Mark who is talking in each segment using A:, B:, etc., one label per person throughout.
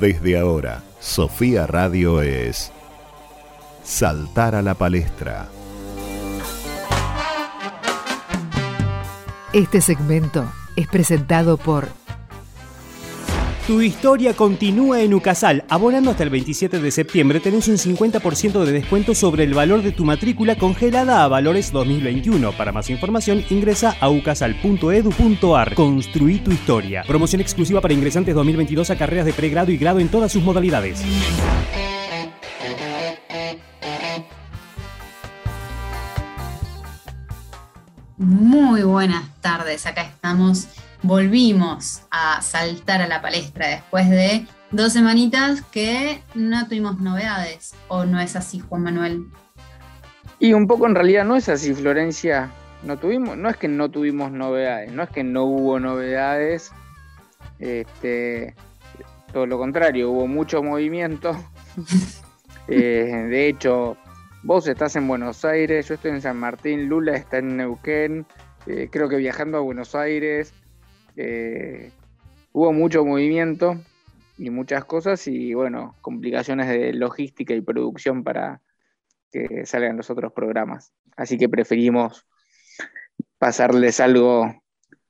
A: Desde ahora, Sofía Radio es Saltar a la palestra.
B: Este segmento es presentado por
C: tu historia continúa en Ucasal. Abonando hasta el 27 de septiembre tenés un 50% de descuento sobre el valor de tu matrícula congelada a valores 2021. Para más información ingresa a ucasal.edu.ar. Construí tu historia. Promoción exclusiva para ingresantes 2022 a carreras de pregrado y grado en todas sus modalidades.
D: Muy buenas tardes, acá estamos volvimos a saltar a la palestra después de dos semanitas que no tuvimos novedades. ¿O no es así, Juan Manuel?
E: Y un poco en realidad no es así, Florencia. No tuvimos, no es que no tuvimos novedades, no es que no hubo novedades. Este, todo lo contrario, hubo mucho movimiento. Eh, de hecho, vos estás en Buenos Aires, yo estoy en San Martín, Lula está en Neuquén, eh, creo que viajando a Buenos Aires, eh, hubo mucho movimiento y muchas cosas y bueno, complicaciones de logística y producción para que salgan los otros programas. Así que preferimos pasarles algo,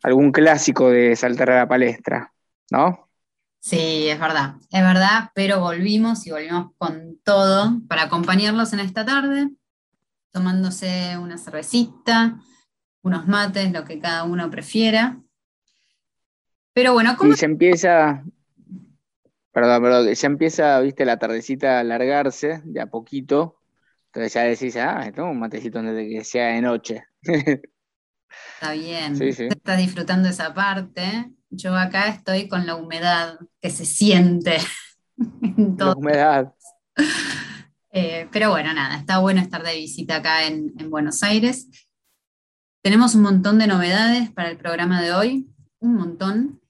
E: algún clásico de saltar a la palestra, ¿no?
D: Sí, es verdad, es verdad, pero volvimos y volvimos con todo para acompañarlos en esta tarde, tomándose una cervecita, unos mates, lo que cada uno prefiera. Pero bueno,
E: ¿cómo? Y se empieza, perdón, perdón, ya empieza, viste, la tardecita a alargarse de a poquito. Entonces ya decís, ah, tengo un matecito antes de que sea de noche.
D: Está bien, sí, estás disfrutando esa parte. Yo acá estoy con la humedad que se siente.
E: la humedad.
D: Eh, pero bueno, nada, está bueno estar de visita acá en, en Buenos Aires. Tenemos un montón de novedades para el programa de hoy, un montón.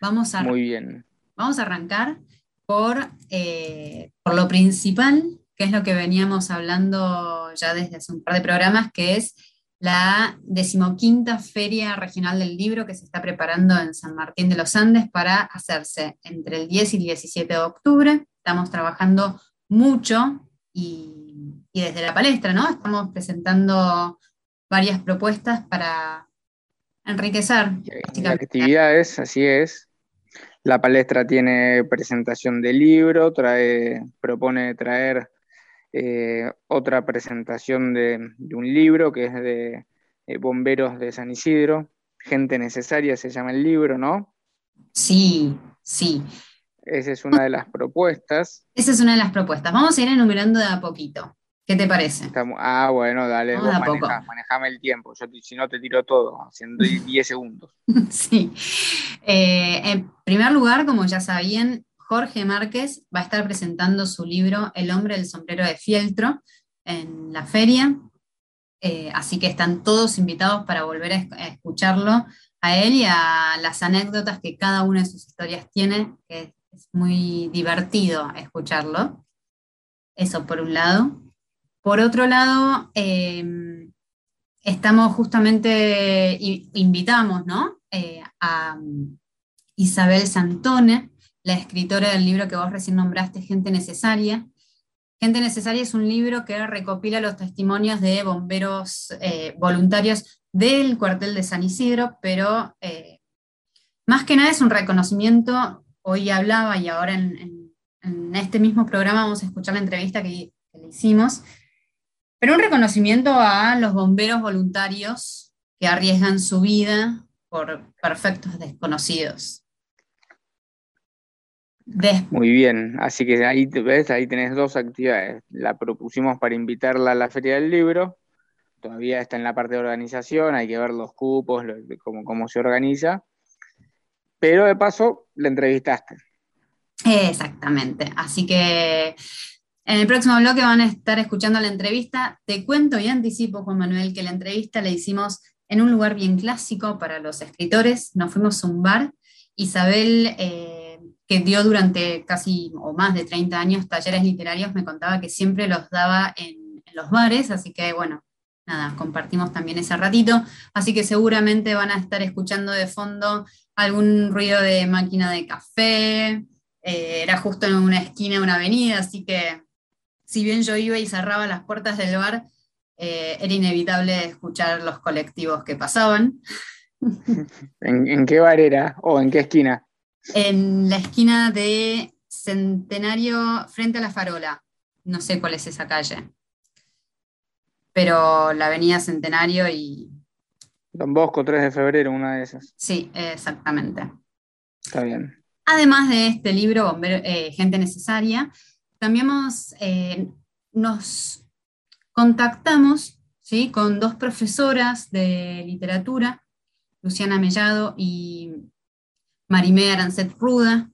D: Vamos a,
E: Muy bien.
D: Vamos a arrancar por, eh, por lo principal, que es lo que veníamos hablando ya desde hace un par de programas, que es la decimoquinta Feria Regional del Libro que se está preparando en San Martín de los Andes para hacerse entre el 10 y el 17 de octubre. Estamos trabajando mucho y, y desde la palestra, ¿no? Estamos presentando varias propuestas para enriquecer.
E: Actividades, así es. La palestra tiene presentación de libro, trae, propone traer eh, otra presentación de, un libro que es de eh, Bomberos de San Isidro. Gente necesaria se llama el libro, ¿no?
D: Sí, sí.
E: Esa es una de las propuestas.
D: Esa es una de las propuestas. Vamos a ir enumerando de a poquito. ¿Qué te parece?
E: ah, bueno, dale, manejame el tiempo. Yo si no te tiro todo, haciendo 10 segundos.
D: sí. Eh, en primer lugar, como ya sabían, Jorge Márquez va a estar presentando su libro El hombre del sombrero de fieltro en la feria. Eh, así que están todos invitados para volver a, escucharlo a él y a las anécdotas que cada una de sus historias tiene, que es muy divertido escucharlo. Eso por un lado. Por otro lado, em, estamos justamente, invitamos eh, a Isabel Santone, la escritora del libro que vos recién nombraste, Gente Necesaria. Gente Necesaria es un libro que recopila los testimonios de bomberos eh, voluntarios del cuartel de San Isidro, pero eh, más que nada es un reconocimiento, hoy hablaba y ahora en, este mismo programa vamos a escuchar la entrevista que le hicimos, pero un reconocimiento a los bomberos voluntarios que arriesgan su vida por perfectos desconocidos.
E: Muy bien, así que ahí ves, ahí tenés dos actividades. La propusimos para invitarla a la Feria del Libro, todavía está en la parte de organización, hay que ver los cupos, cómo, cómo se organiza, pero de paso la entrevistaste.
D: Exactamente, así que en el próximo bloque van a estar escuchando la entrevista. Te cuento y anticipo, Juan Manuel, que la entrevista la hicimos en un lugar bien clásico para los escritores. Nos fuimos a un bar. Isabel, eh, que dio durante casi o más de 30 años talleres literarios, me contaba que siempre los daba en, los bares, así que bueno, nada, compartimos también ese ratito. Así que seguramente van a estar escuchando de fondo algún ruido de máquina de café, Eh, era justo en una esquina de una avenida, así que si bien yo iba y cerraba las puertas del bar, eh, era inevitable escuchar los colectivos que pasaban.
E: ¿En, qué bar era o en qué esquina?
D: En la esquina de Centenario frente a la Farola. No sé cuál es esa calle. Pero la avenida Centenario y...
E: Don Bosco, 3 de febrero, una de esas.
D: Sí, exactamente.
E: Está bien.
D: Además de este libro, eh, Gente Necesaria, también eh, nos contactamos con dos profesoras de literatura, Luciana Mellado y Marimé Arancet Ruda.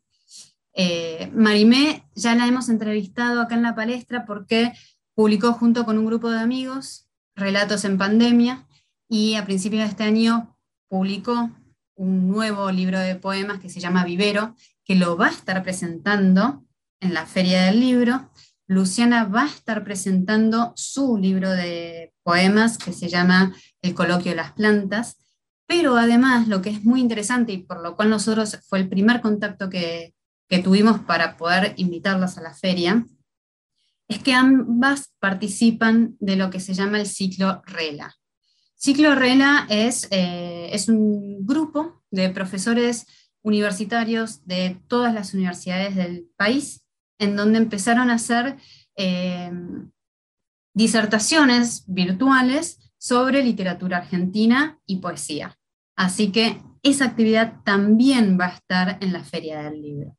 D: Eh, Marimé ya la hemos entrevistado acá en la palestra porque publicó junto con un grupo de amigos Relatos en Pandemia y a principios de este año publicó un nuevo libro de poemas que se llama Vivero, que lo va a estar presentando en la Feria del Libro. Luciana va a estar presentando su libro de poemas que se llama El coloquio de las plantas, pero además lo que es muy interesante y por lo cual nosotros fue el primer contacto que, que tuvimos para poder invitarlas a la feria, es que ambas participan de lo que se llama el ciclo RELA. Ciclo RELA es, eh, es un grupo de profesores universitarios de todas las universidades del país, en donde empezaron a hacer eh, disertaciones virtuales sobre literatura argentina y poesía. Así que esa actividad también va a estar en la Feria del Libro.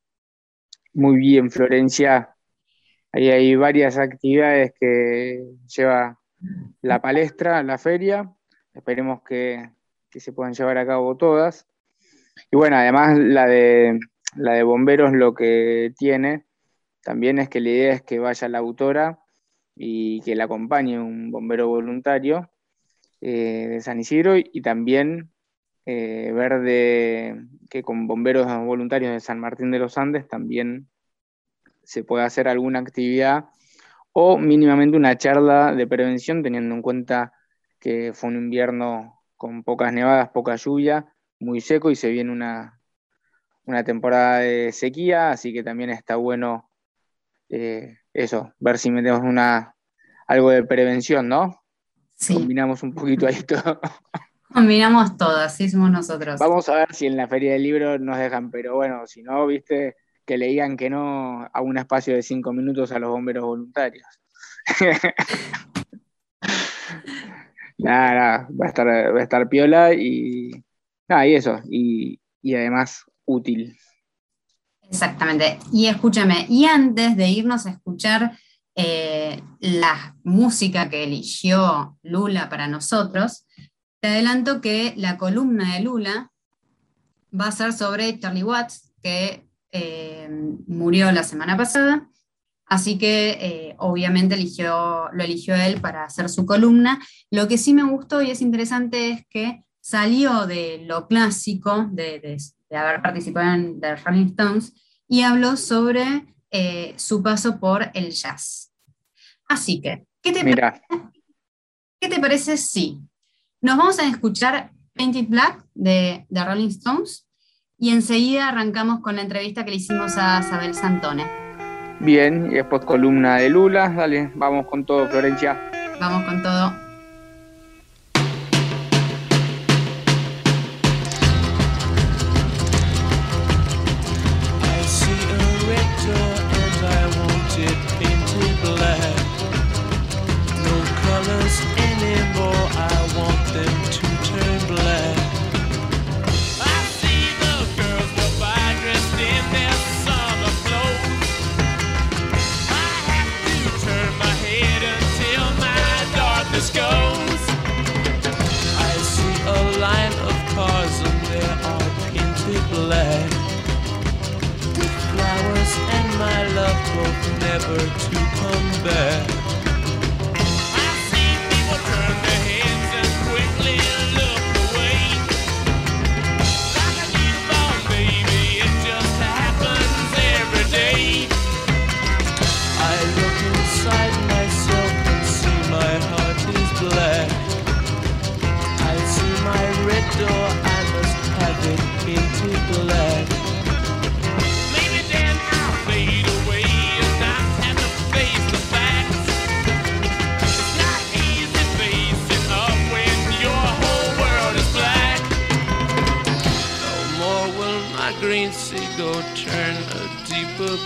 E: Muy bien, Florencia. Ahí hay varias actividades que lleva la palestra, la feria. Esperemos que, se puedan llevar a cabo todas. Y bueno, además la de, la de bomberos lo que tiene también es que la idea es que vaya la autora y que la acompañe un bombero voluntario eh, de San Isidro y también eh, ver que con bomberos voluntarios de San Martín de los Andes también se puede hacer alguna actividad o mínimamente una charla de prevención, teniendo en cuenta que fue un invierno con pocas nevadas, poca lluvia, muy seco y se viene una, una temporada de sequía, así que también está bueno eh, eso, ver si metemos una, algo de prevención, ¿no?
D: Sí.
E: Combinamos un poquito ahí todo.
D: Combinamos todo, así somos nosotros.
E: Vamos a ver si en la feria del libro nos dejan, pero bueno, si no, viste, que le digan que no a un espacio de cinco minutos a los bomberos voluntarios. nada, va a estar, va a estar piola y nada, y eso, y, además útil.
D: Exactamente. Y escúchame, y antes de irnos a escuchar eh, la música que eligió Lula para nosotros, te adelanto que la columna de Lula va a ser sobre Charlie Watts, que eh, murió la semana pasada, así que eh, obviamente eligió, lo eligió él para hacer su columna. Lo que sí me gustó y es interesante es que salió de lo clásico, de, haber participado en The Rolling Stones, y habló sobre eh, su paso por el jazz. Así que, ¿qué te, Parece, ¿qué te parece si nos vamos a escuchar Painted Black de The Rolling Stones y enseguida arrancamos con la entrevista que le hicimos a Isabel Santone.
E: Bien, y después columna de Lula. Dale, vamos con todo, Florencia.
D: Vamos con todo.
F: Never to come back.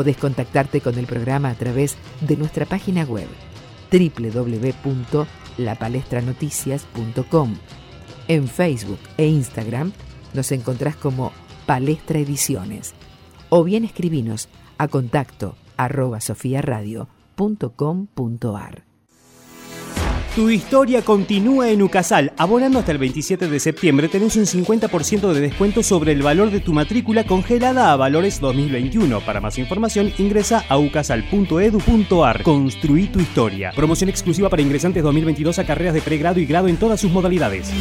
G: Podés contactarte con el programa a través de nuestra página web www.lapalestranoticias.com. En Facebook e Instagram nos encontrás como Palestra Ediciones o bien escribinos a contacto arroba sofiaradio.com.ar.
C: Tu historia continúa en Ucasal. Abonando hasta el 27 de septiembre tenés un 50% de descuento sobre el valor de tu matrícula congelada a valores 2021. Para más información ingresa a ucasal.edu.ar. Construí tu historia. Promoción exclusiva para ingresantes 2022 a carreras de pregrado y grado en todas sus modalidades.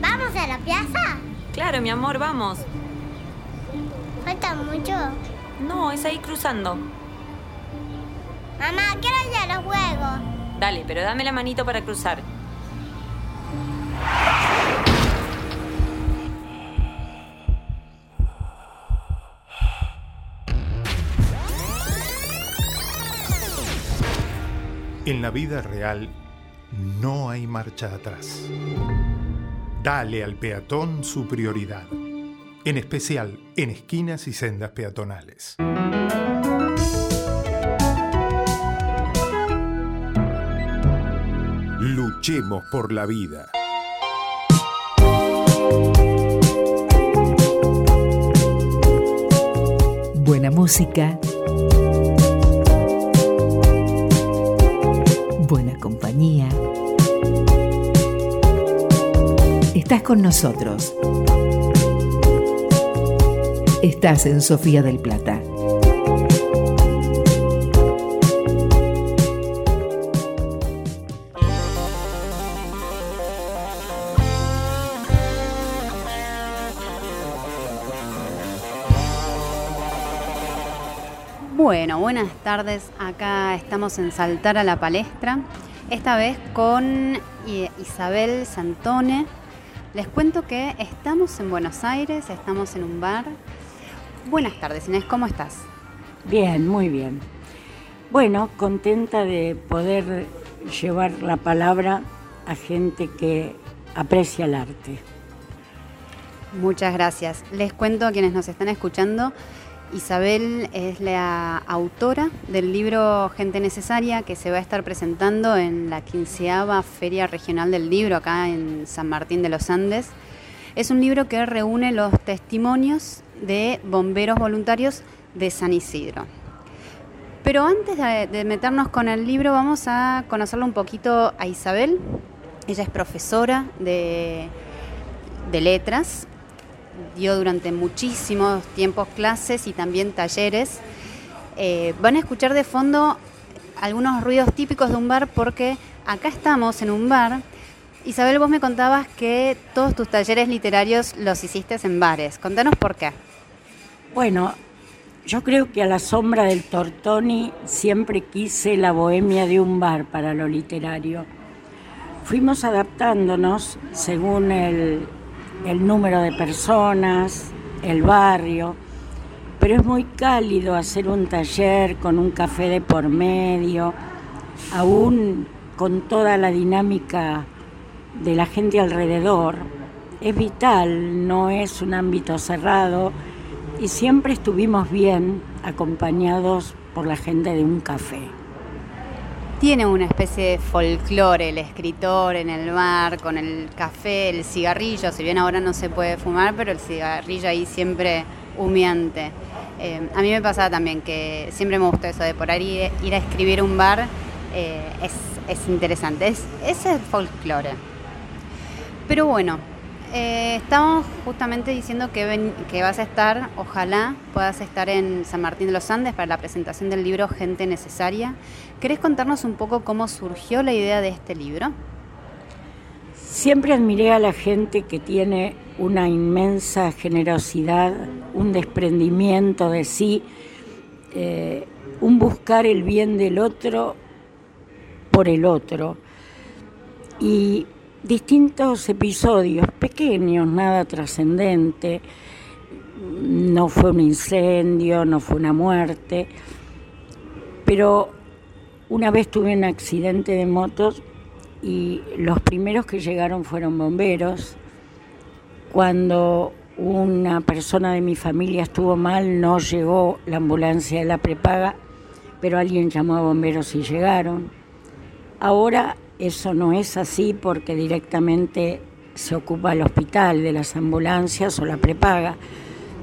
H: ¿Vamos a la plaza?
I: Claro, mi amor, vamos.
H: ¿Falta mucho?
I: No, es ahí cruzando.
H: Mamá, quiero ir a los juegos.
I: Dale, pero dame la manito para cruzar.
J: En la vida real no hay marcha atrás. Dale al peatón su prioridad, en especial en esquinas y sendas peatonales. Luchemos por la vida.
G: Buena música. Buena compañía. Estás con nosotros. Estás en Sofía del Plata.
D: Bueno, buenas tardes. Acá estamos en Saltar a la Palestra. Esta vez con I- Isabel Santone. Les cuento que estamos en Buenos Aires, estamos en un bar. Buenas tardes, Inés, ¿cómo estás?
K: Bien, muy bien. Bueno, contenta de poder llevar la palabra a gente que aprecia el arte.
D: Muchas gracias. Les cuento a quienes nos están escuchando, Isabel es la autora del libro Gente Necesaria que se va a estar presentando en la quinceava Feria Regional del Libro acá en San Martín de los Andes. Es un libro que reúne los testimonios de bomberos voluntarios de San Isidro. Pero antes de, meternos con el libro, vamos a conocerlo un poquito a Isabel. Ella es profesora de, de letras, dio durante muchísimos tiempos clases y también talleres. Eh, van a escuchar de fondo algunos ruidos típicos de un bar porque acá estamos en un bar. Isabel, vos me contabas que todos tus talleres literarios los hiciste en bares. Contanos por qué.
K: Bueno, yo creo que a la sombra del Tortoni siempre quise la bohemia de un bar para lo literario. Fuimos adaptándonos según el, el número de personas, el barrio, pero es muy cálido hacer un taller con un café de por medio, aún con toda la dinámica de la gente alrededor. Es vital, no es un ámbito cerrado y siempre estuvimos bien acompañados por la gente de un café.
D: Tiene una especie de folclore el escritor en el bar, con el café, el cigarrillo, si bien ahora no se puede fumar, pero el cigarrillo ahí siempre humeante. Eh, a mí me pasaba también que siempre me gustó eso de por ahí ir a escribir un bar, eh, es, es interesante, es, es el folclore. Pero bueno, eh, estamos justamente diciendo que, vas a estar, ojalá puedas estar en San Martín de los Andes para la presentación del libro Gente Necesaria. ¿Querés contarnos un poco cómo surgió la idea de este libro?
K: Siempre admiré a la gente que tiene una inmensa generosidad, un desprendimiento de sí, eh, un buscar el bien del otro por el otro. Y distintos episodios, pequeños, nada trascendente, no fue un incendio, no fue una muerte, pero una vez tuve un accidente de motos y los primeros que llegaron fueron bomberos. Cuando una persona de mi familia estuvo mal, no llegó la ambulancia de la prepaga, pero alguien llamó a bomberos y llegaron. Ahora eso no es así porque directamente se ocupa el hospital de las ambulancias o la prepaga,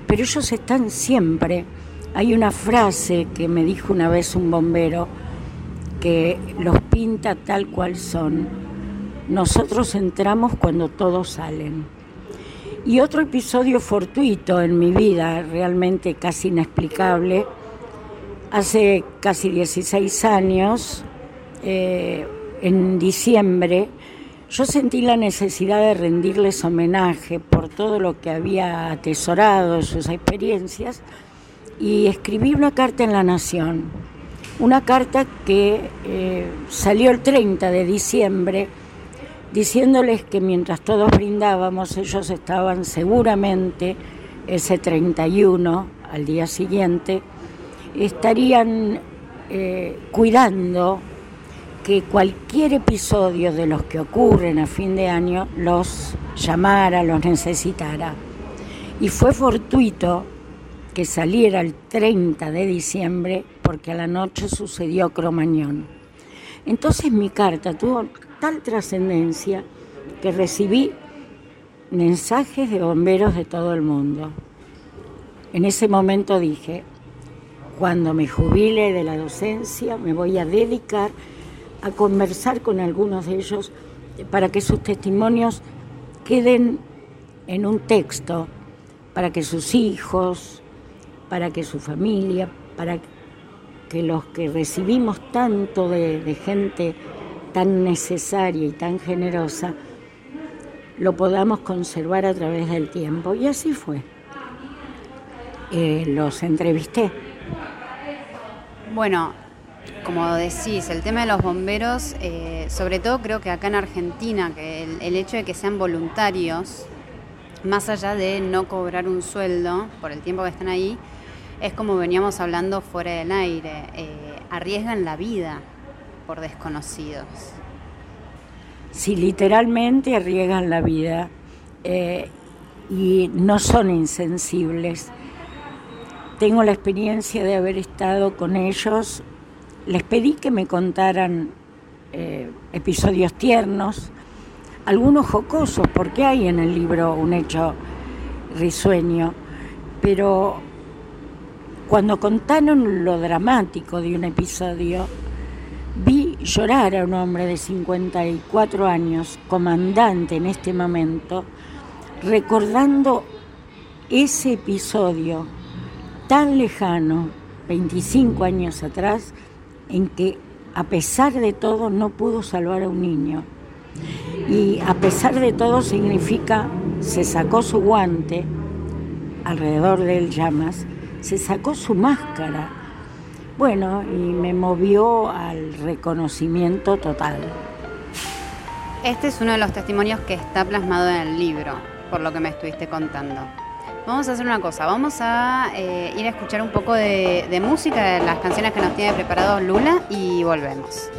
K: pero ellos están siempre. Hay una frase que me dijo una vez un bombero que los pinta tal cual son. Nosotros entramos cuando todos salen. Y otro episodio fortuito en mi vida, realmente casi inexplicable, hace casi 16 años, eh, en diciembre, yo sentí la necesidad de rendirles homenaje por todo lo que había atesorado, sus experiencias, y escribí una carta en La Nación, una carta que eh, salió el 30 de diciembre, diciéndoles que mientras todos brindábamos, ellos estaban seguramente ese 31, al día siguiente, estarían eh, cuidando que cualquier episodio de los que ocurren a fin de año los llamara, los necesitara. Y fue fortuito que saliera el 30 de diciembre porque a la noche sucedió Cromañón. Entonces mi carta tuvo tal trascendencia que recibí mensajes de bomberos de todo el mundo. En ese momento dije, cuando me jubile de la docencia me voy a dedicar a conversar con algunos de ellos para que sus testimonios queden en un texto, para que sus hijos, para que su familia, para que los que recibimos tanto de, gente tan necesaria y tan generosa, lo podamos conservar a través del tiempo. Y así fue. Eh, los entrevisté.
D: Bueno, como decís, el tema de los bomberos, eh, sobre todo creo que acá en Argentina, que el, hecho de que sean voluntarios, más allá de no cobrar un sueldo por el tiempo que están ahí, es como veníamos hablando fuera del aire, eh, arriesgan la vida por desconocidos.
K: si literalmente arriesgan la vida eh, y no son insensibles. Tengo la experiencia de haber estado con ellos. Les pedí que me contaran eh, episodios tiernos, algunos jocosos, porque hay en el libro un hecho risueño, pero cuando contaron lo dramático de un episodio, vi llorar a un hombre de 54 años, comandante en este momento, recordando ese episodio tan lejano, 25 años atrás, en que a pesar de todo no pudo salvar a un niño. Y a pesar de todo significa, se sacó su guante, alrededor de él llamas, se sacó su máscara. Bueno, y me movió al reconocimiento total.
L: Este es uno de los testimonios que está plasmado en el libro, por lo que me estuviste contando. Vamos a hacer una cosa, vamos a eh, ir a escuchar un poco de, de música, de las canciones que nos tiene preparado Lula y volvemos.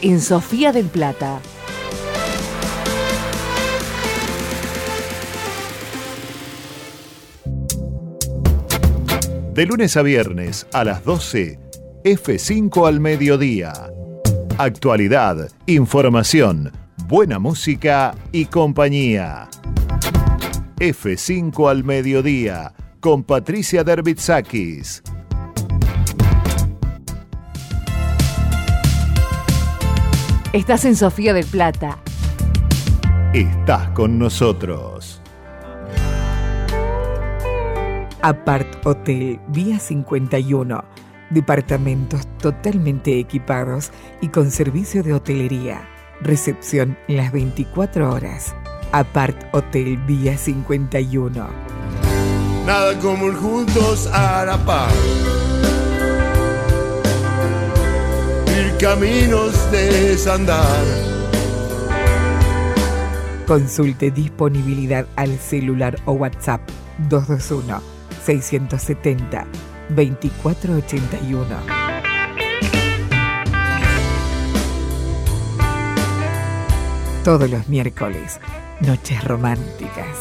B: En Sofía del Plata.
A: De lunes a viernes a las 12, F5 al mediodía. Actualidad, información, buena música y compañía. F5 al mediodía con Patricia Derbitsakis.
B: Estás en Sofía del Plata.
A: Estás con nosotros.
G: Apart Hotel Vía 51. Departamentos totalmente equipados y con servicio de hotelería. Recepción las 24 horas. Apart Hotel Vía 51.
M: Nada como el juntos a la par. Caminos de desandar.
G: Consulte disponibilidad al celular o WhatsApp 221 670 2481. Todos los miércoles, noches románticas.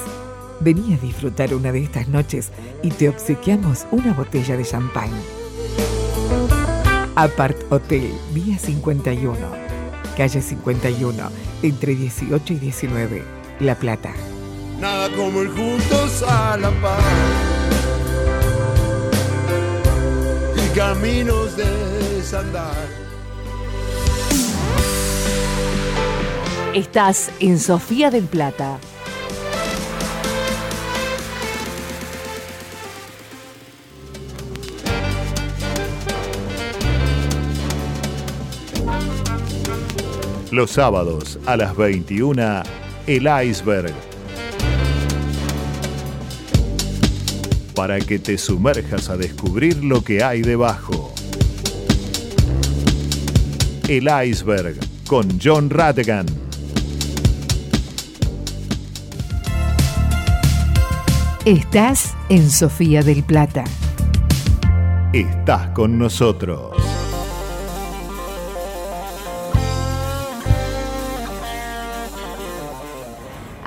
G: Vení a disfrutar una de estas noches y te obsequiamos una botella de champán. Apart Hotel, Vía 51, calle 51, entre 18 y 19, La Plata.
M: Nada como el juntos a la par. Y caminos de desandar.
B: Estás en Sofía del Plata.
A: Los sábados a las 21, El Iceberg. Para que te sumerjas a descubrir lo que hay debajo. El Iceberg con John Rattigan.
B: Estás en Sofía del Plata.
A: Estás con nosotros.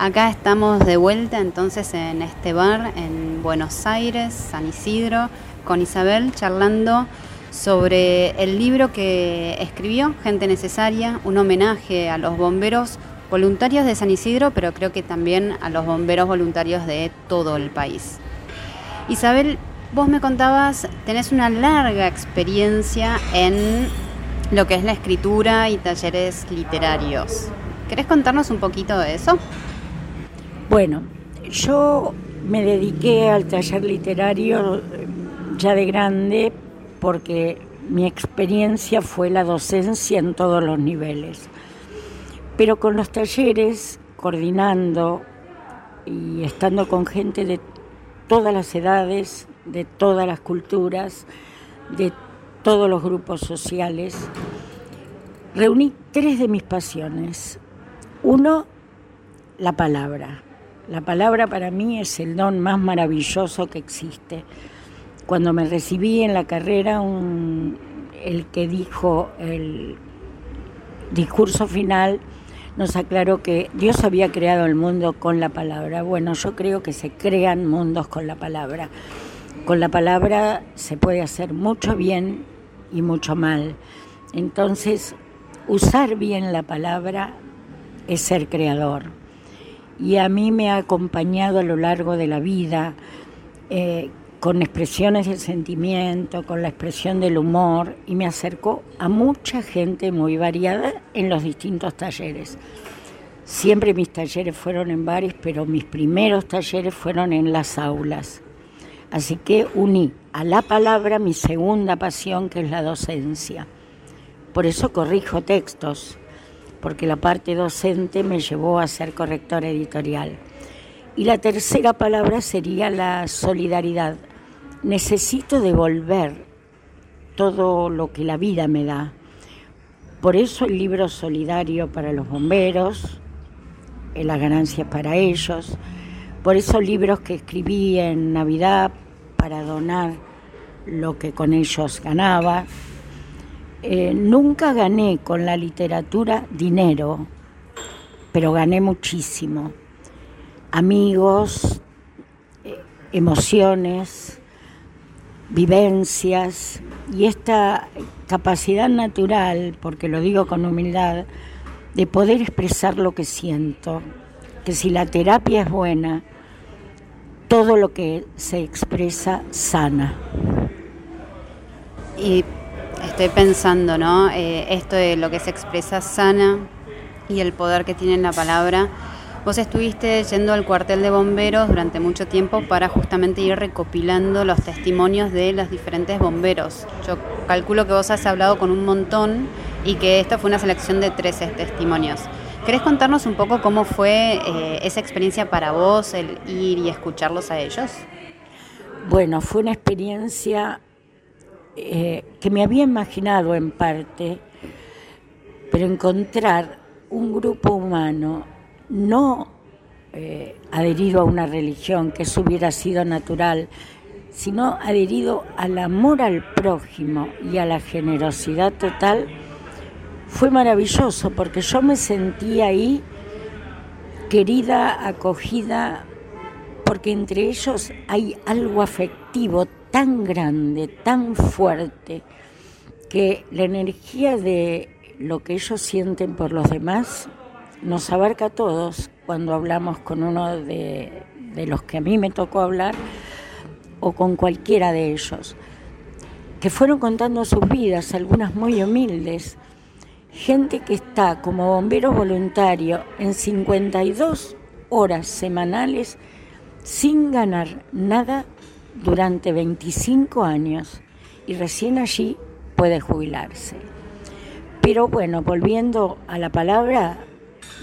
L: Acá estamos de vuelta entonces en este bar en Buenos Aires, San Isidro, con Isabel charlando sobre el libro que escribió, Gente Necesaria, un homenaje a los bomberos voluntarios de San Isidro, pero creo que también a los bomberos voluntarios de todo el país. Isabel, vos me contabas, tenés una larga experiencia en lo que es la escritura y talleres literarios. ¿Querés contarnos un poquito de eso?
K: Bueno, yo me dediqué al taller literario eh, ya de grande porque mi experiencia fue la docencia en todos los niveles. Pero con los talleres, coordinando y estando con gente de todas las edades, de todas las culturas, de todos los grupos sociales, reuní tres de mis pasiones. Uno, la palabra. La palabra para mí es el don más maravilloso que existe. Cuando me recibí en la carrera, el que dijo el discurso final nos aclaró que Dios había creado el mundo con la palabra. Bueno, yo creo que se crean mundos con la palabra. Con la palabra se puede hacer mucho bien y mucho mal. Entonces, usar bien la palabra es ser creador. Y a mí me ha acompañado a lo largo de la vida eh, con expresiones del sentimiento, con la expresión del humor, y me acercó a mucha gente muy variada en los distintos talleres. Siempre mis talleres fueron en bares, pero mis primeros talleres fueron en las aulas. Así que uní a la palabra mi segunda pasión, que es la docencia. Por eso corrijo textos, porque la parte docente me llevó a ser corrector editorial. Y la tercera palabra sería la solidaridad. Necesito devolver todo lo que la vida me da. Por eso el libro solidario para los bomberos, eh, las ganancias para ellos. Por esos libros que escribí en Navidad para donar lo que con ellos ganaba. Eh, nunca gané con la literatura dinero, pero gané muchísimo. Amigos, eh, emociones, vivencias y esta capacidad natural, porque lo digo con humildad, de poder expresar lo que siento, que si la terapia es buena, todo lo que se expresa sana.
L: Y
D: estoy pensando, ¿no? Eh, esto de lo que se expresa sana y el poder que tiene la palabra. Vos estuviste yendo al cuartel de bomberos durante mucho tiempo para justamente ir recopilando los testimonios de los diferentes bomberos. Yo calculo que vos has hablado con un montón y que esta fue una selección de 13 testimonios. ¿Querés contarnos un poco cómo fue eh, esa experiencia para vos, el ir y escucharlos a ellos?
K: Bueno, fue una experiencia eh, que me había imaginado en parte, pero encontrar un grupo humano no eh, adherido a una religión, que eso hubiera sido natural, sino adherido al amor al prójimo y a la generosidad total, fue maravilloso porque yo me sentí ahí querida, acogida, porque entre ellos hay algo afectivo tan grande, tan fuerte, que la energía de lo que ellos sienten por los demás nos abarca a todos. Cuando hablamos con uno de, los que a mí me tocó hablar o con cualquiera de ellos, que fueron contando sus vidas, algunas muy humildes, gente que está como bombero voluntario en 52 horas semanales sin ganar nada durante 25 años y recién allí puede jubilarse. Pero bueno, volviendo a la palabra,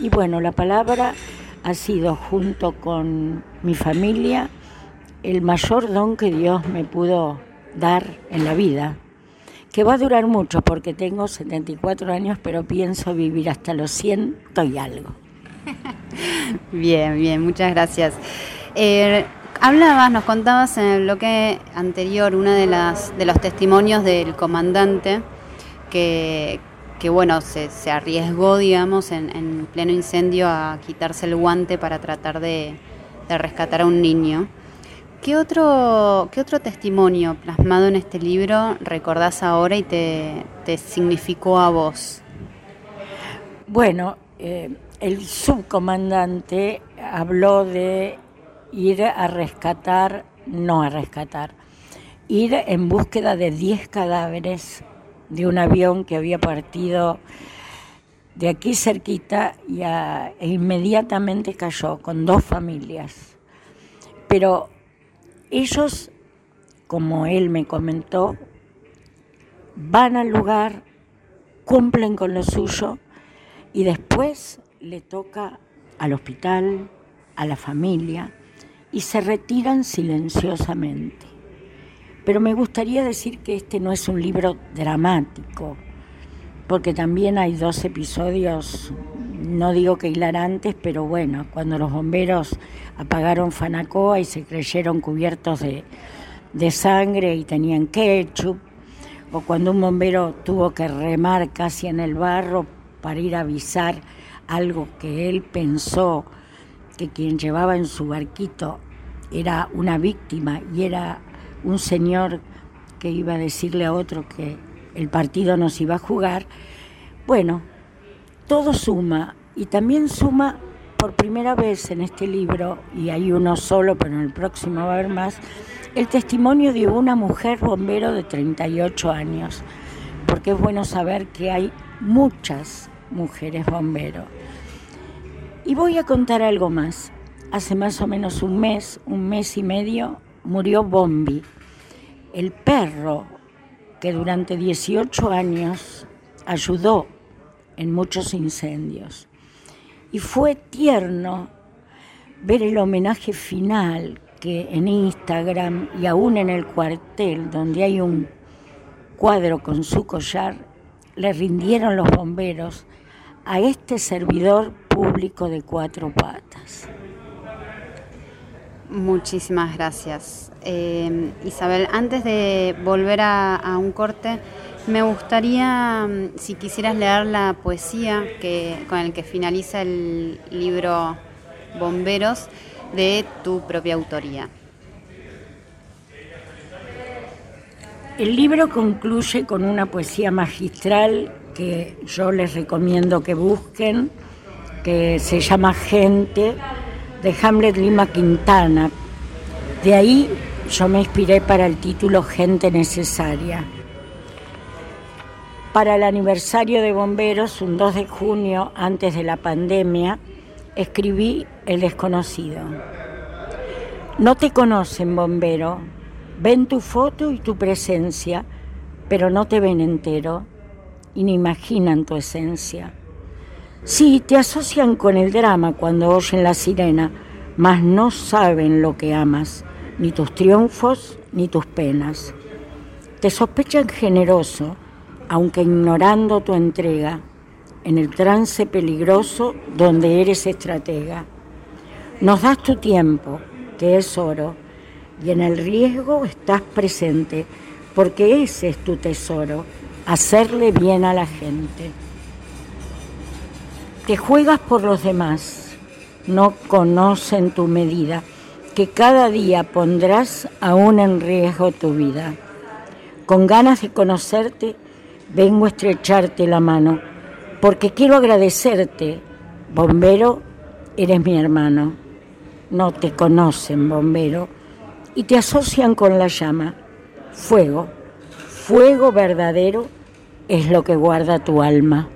K: y bueno, la palabra ha sido junto con mi familia el mayor don que Dios me pudo dar en la vida, que va a durar mucho porque tengo 74 años, pero pienso vivir hasta los 100 y algo.
D: Bien, bien, muchas gracias. Eh, hablabas, nos contabas en el bloque anterior una de las de los testimonios del comandante que, bueno, se, arriesgó, digamos, en, en pleno incendio a quitarse el guante para tratar de, rescatar a un niño. ¿Qué otro, ¿Qué otro testimonio plasmado en este libro recordás ahora y te, te significó a vos?
K: Bueno, eh, el subcomandante habló de ir a rescatar, no a rescatar, ir en búsqueda de 10 cadáveres de un avión que había partido de aquí cerquita y e inmediatamente cayó con dos familias. Pero ellos, como él me comentó, van al lugar, cumplen con lo suyo y después le toca al hospital, a la familia y se retiran silenciosamente. Pero me gustaría decir que este no es un libro dramático, porque también hay dos episodios, no digo que hilarantes, pero bueno, cuando los bomberos apagaron Fanacoa y se creyeron cubiertos de, de sangre y tenían ketchup, o cuando un bombero tuvo que remar casi en el barro para ir a avisar algo que él pensó que quien llevaba en su barquito era una víctima y era un señor que iba a decirle a otro que el partido nos iba a jugar. Bueno, todo suma y también suma por primera vez en este libro, y hay uno solo, pero en el próximo va a haber más, el testimonio de una mujer bombero de 38 años, porque es bueno saber que hay muchas mujeres bomberos. Y voy a contar algo más. Hace más o menos un mes, un mes y medio, murió Bombi, el perro que durante 18 años ayudó en muchos incendios. Y fue tierno ver el homenaje final que en Instagram y aún en el cuartel, donde hay un cuadro con su collar, le rindieron los bomberos a este servidor público de cuatro patas.
D: Muchísimas gracias. Eh, Isabel, antes de volver a, a un corte, me gustaría, mm, si quisieras leer la poesía que, con el que finaliza el libro Bomberos de tu propia autoría.
K: El libro concluye con una poesía magistral que yo les recomiendo que busquen, que se llama Gente, de Hamlet Lima Quintana. De ahí yo me inspiré para el título Gente Necesaria. Para el aniversario de Bomberos, un 2 de junio, antes de la pandemia, escribí El desconocido. No te conocen, bombero. Ven tu foto y tu presencia, pero no te ven entero y ni imaginan tu esencia. Sí, te asocian con el drama cuando oyen la sirena, mas no saben lo que amas, ni tus triunfos ni tus penas. Te sospechan generoso, aunque ignorando tu entrega, en el trance peligroso donde eres estratega. Nos das tu tiempo, que es oro, y en el riesgo estás presente, porque ese es tu tesoro, hacerle bien a la gente. Te juegas por los demás, no conocen tu medida, que cada día pondrás aún en riesgo tu vida. Con ganas de conocerte, vengo a estrecharte la mano, porque quiero agradecerte, bombero, eres mi hermano. No te conocen, bombero, y te asocian con la llama. Fuego, fuego verdadero es lo que guarda tu alma.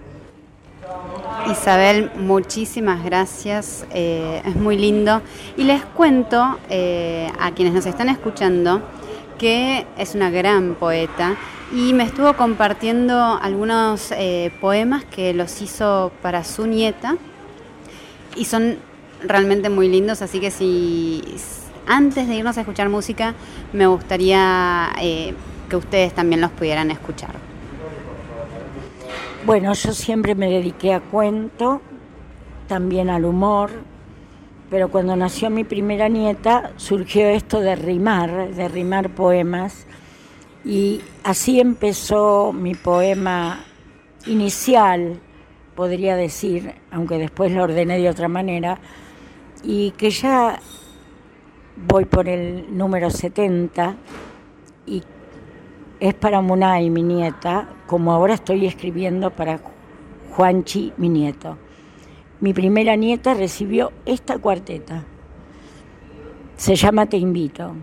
D: Isabel, muchísimas gracias, eh, es muy lindo. Y les cuento eh, a quienes nos están escuchando que es una gran poeta y me estuvo compartiendo algunos eh, poemas que los hizo para su nieta y son realmente muy lindos, así que si antes de irnos a escuchar música me gustaría que ustedes también los pudieran escuchar.
K: Bueno, yo siempre me dediqué a cuento, también al humor, pero cuando nació mi primera nieta surgió esto de rimar, de rimar poemas, y así empezó mi poema inicial, podría decir, aunque después lo ordené de otra manera, y que ya voy por el número 70 y es para Munay, mi nieta, como ahora estoy escribiendo para Juanchi, mi nieto. Mi primera nieta recibió esta cuarteta. Se llama Te invito.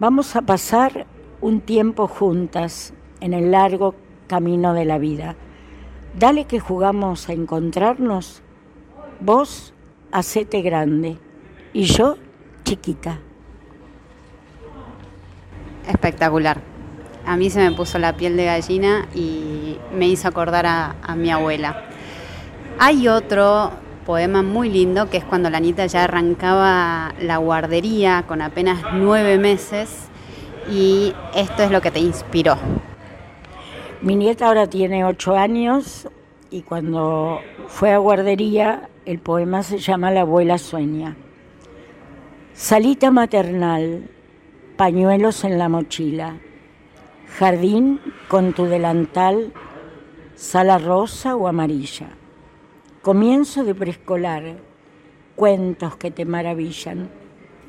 K: Vamos a pasar un tiempo juntas en el largo camino de la vida. Dale que jugamos a encontrarnos. Vos, hacete grande y yo, chiquita.
D: Espectacular. A mí se me puso la piel de gallina y me hizo acordar a, mi abuela. Hay otro poema muy lindo que es cuando la Anita ya arrancaba la guardería con apenas nueve meses y esto es lo que te inspiró.
K: Mi nieta ahora tiene ocho años y cuando fue a guardería el poema se llama La abuela sueña. Salita maternal, pañuelos en la mochila, jardín con tu delantal, sala rosa o amarilla. Comienzo de preescolar, cuentos que te maravillan,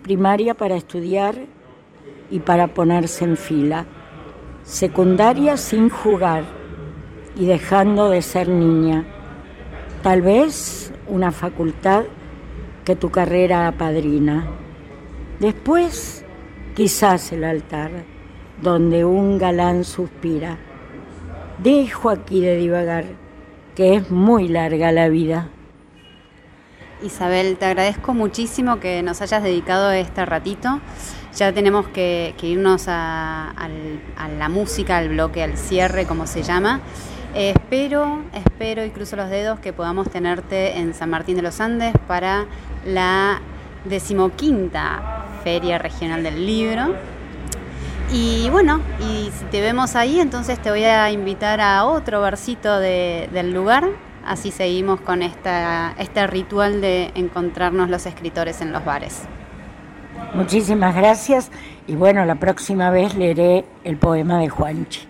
K: primaria para estudiar y para ponerse en fila, secundaria sin jugar y dejando de ser niña, tal vez una facultad que tu carrera apadrina. Después, quizás el altar, donde un galán suspira. Dejo aquí de divagar, que es muy larga la vida.
D: Isabel, te agradezco muchísimo que nos hayas dedicado este ratito. Ya tenemos que, irnos a, a la música, al bloque, al cierre, como se llama. Eh, espero, espero y cruzo los dedos que podamos tenerte en San Martín de los Andes para la decimoquinta Feria Regional del Libro. Y bueno, y si te vemos ahí, entonces te voy a invitar a otro versito de- del lugar. Así seguimos con esta, este ritual de encontrarnos los escritores en los bares.
K: Muchísimas gracias y bueno, la próxima vez leeré el poema de Juanchi.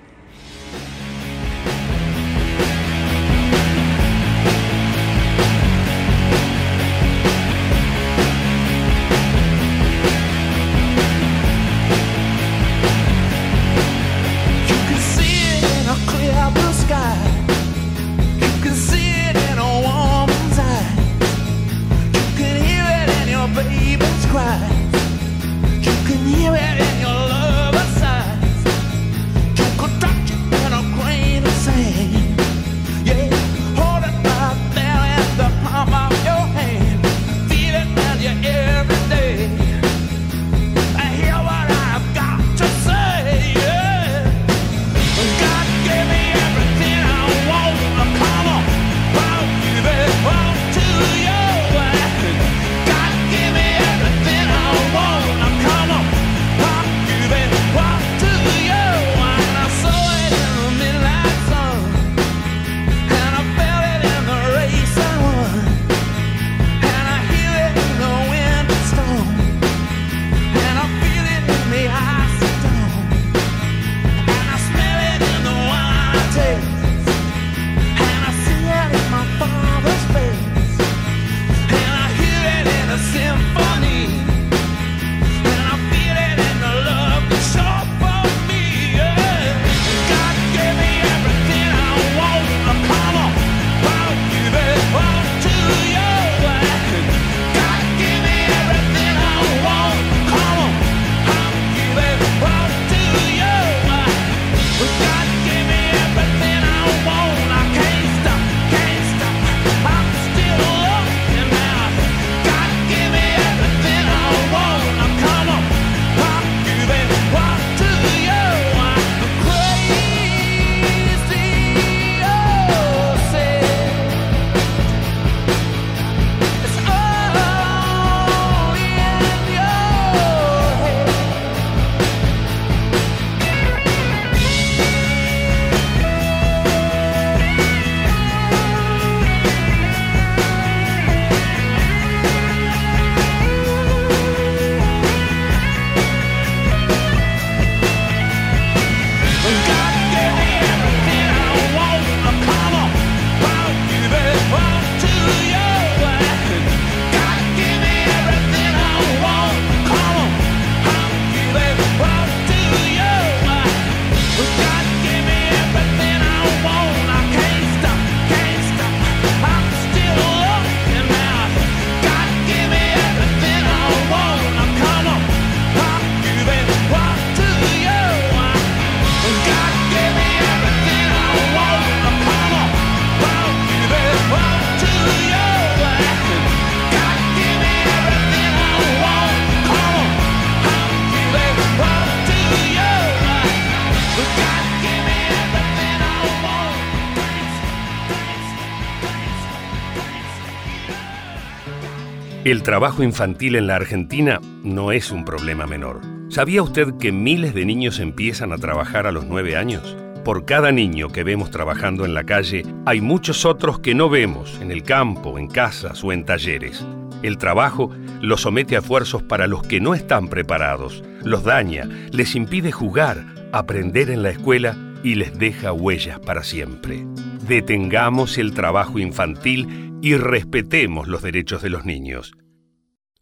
N: El trabajo infantil en la Argentina no es un problema menor. ¿Sabía usted que miles de niños empiezan a trabajar a los 9 años? Por cada niño que vemos trabajando en la calle, hay muchos otros que no vemos en el campo, en casas o en talleres. El trabajo los somete a esfuerzos para los que no están preparados, los daña, les impide jugar, aprender en la escuela y les deja huellas para siempre. Detengamos el trabajo infantil y respetemos los derechos de los niños.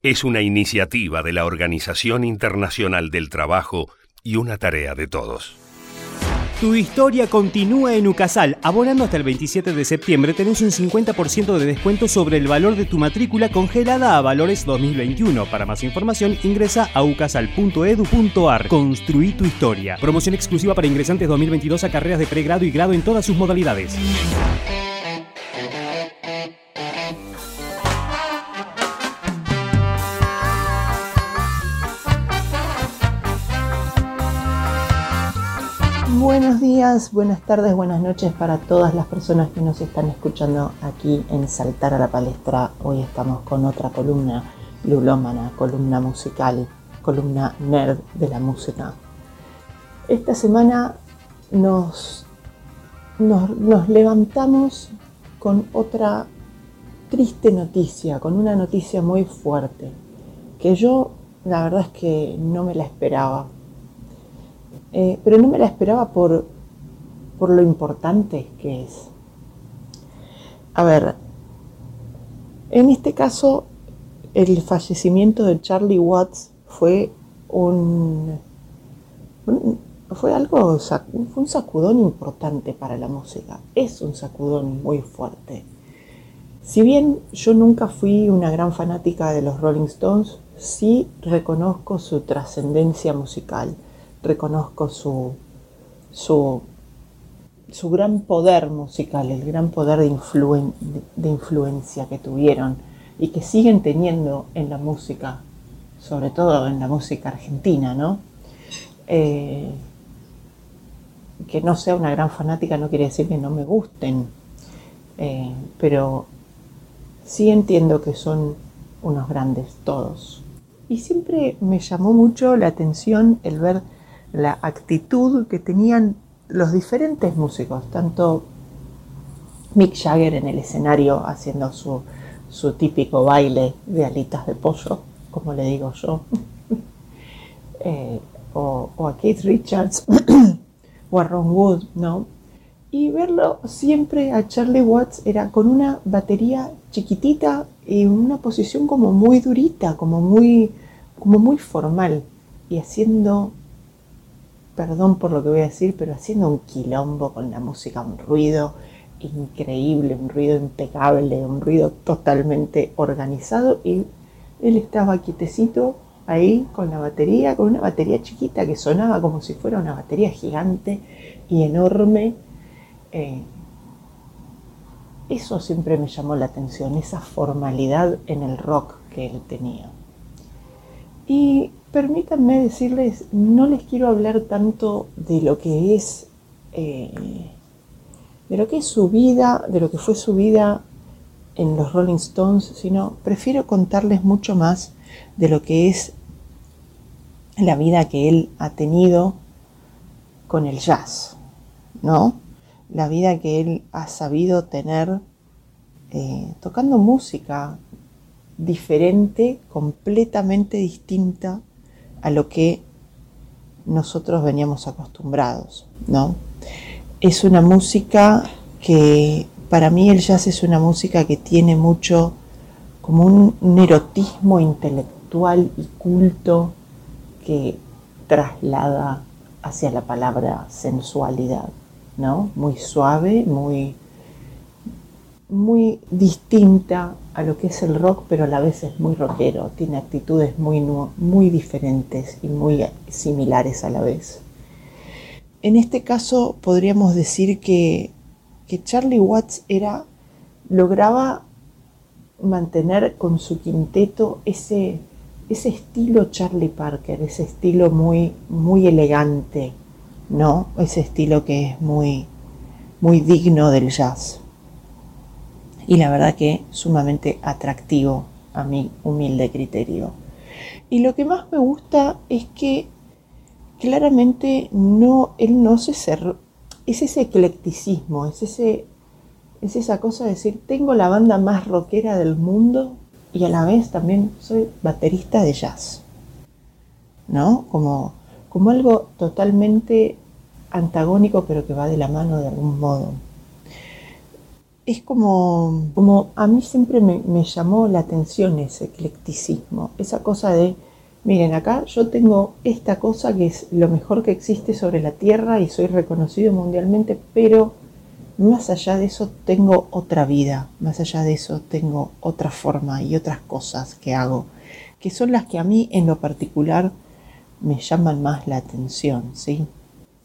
N: Es una iniciativa de la Organización Internacional del Trabajo y una tarea de todos.
C: Tu historia continúa en Ucasal. Abonando hasta el 27 de septiembre tenés un 50% de descuento sobre el valor de tu matrícula congelada a valores 2021. Para más información ingresa a ucasal.edu.ar. Construí tu historia. Promoción exclusiva para ingresantes 2022 a carreras de pregrado y grado en todas sus modalidades.
O: Buenos días, buenas tardes, buenas noches para todas las personas que nos están escuchando aquí en Saltar a la Palestra. Hoy estamos con otra columna lulómana, columna musical, columna nerd de la música. Esta semana nos, nos, nos levantamos con otra triste noticia, con una noticia muy fuerte, que yo la verdad es que no me la esperaba. Eh, pero no me la esperaba por, por lo importante que es. A ver, en este caso, el fallecimiento de Charlie Watts fue un, fue algo, fue un sacudón importante para la música. Es un sacudón muy fuerte. Si bien yo nunca fui una gran fanática de los Rolling Stones, sí reconozco su trascendencia musical, reconozco su, su, su gran poder musical, el gran poder de, influen- de influencia que tuvieron y que siguen teniendo en la música, sobre todo en la música argentina, ¿no? Eh, que no sea una gran fanática no quiere decir que no me gusten, eh, pero sí entiendo que son unos grandes todos. Y siempre me llamó mucho la atención el ver la actitud que tenían los diferentes músicos, tanto Mick Jagger en el escenario haciendo su, su típico baile de alitas de pollo, como le digo yo, eh, o, o a Keith Richards o a Ron Wood, ¿no? Y verlo siempre a Charlie Watts era con una batería chiquitita y una posición como muy durita, como muy, como muy formal y haciendo, perdón por lo que voy a decir, pero haciendo un quilombo con la música, un ruido increíble, un ruido impecable, un ruido totalmente organizado y él estaba quietecito ahí con la batería, con una batería chiquita que sonaba como si fuera una batería gigante y enorme. Eh, eso siempre me llamó la atención, esa formalidad en el rock que él tenía. Y permítanme decirles, no les quiero hablar tanto de lo que es, eh, de lo que es su vida, de lo que fue su vida en los Rolling Stones, sino prefiero contarles mucho más de lo que es la vida que él ha tenido con el jazz, ¿no? La vida que él ha sabido tener eh, tocando música diferente, completamente distinta a lo que nosotros veníamos acostumbrados, ¿no? Es una música que para mí el jazz es una música que tiene mucho como un, un erotismo intelectual y culto que traslada hacia la palabra sensualidad, ¿no? Muy suave, muy, muy distinta a lo que es el rock, pero a la vez es muy rockero, tiene actitudes muy, muy diferentes y muy similares a la vez. En este caso podríamos decir que, que Charlie Watts era, lograba mantener con su quinteto ese, ese estilo Charlie Parker, ese estilo muy, muy elegante, ¿no? Ese estilo que es muy, muy digno del jazz. Y la verdad que sumamente atractivo a mi humilde criterio. Y lo que más me gusta es que claramente no, él no se cerró, es ese eclecticismo, es, ese, es esa cosa de decir, tengo la banda más rockera del mundo y a la vez también soy baterista de jazz. ¿No? Como, como algo totalmente antagónico pero que va de la mano de algún modo. Es como, como a mí siempre me, llamó la atención ese eclecticismo, esa cosa de, miren, acá yo tengo esta cosa que es lo mejor que existe sobre la Tierra y soy reconocido mundialmente, pero más allá de eso tengo otra vida, más allá de eso tengo otra forma y otras cosas que hago, que son las que a mí en lo particular me llaman más la atención, ¿sí?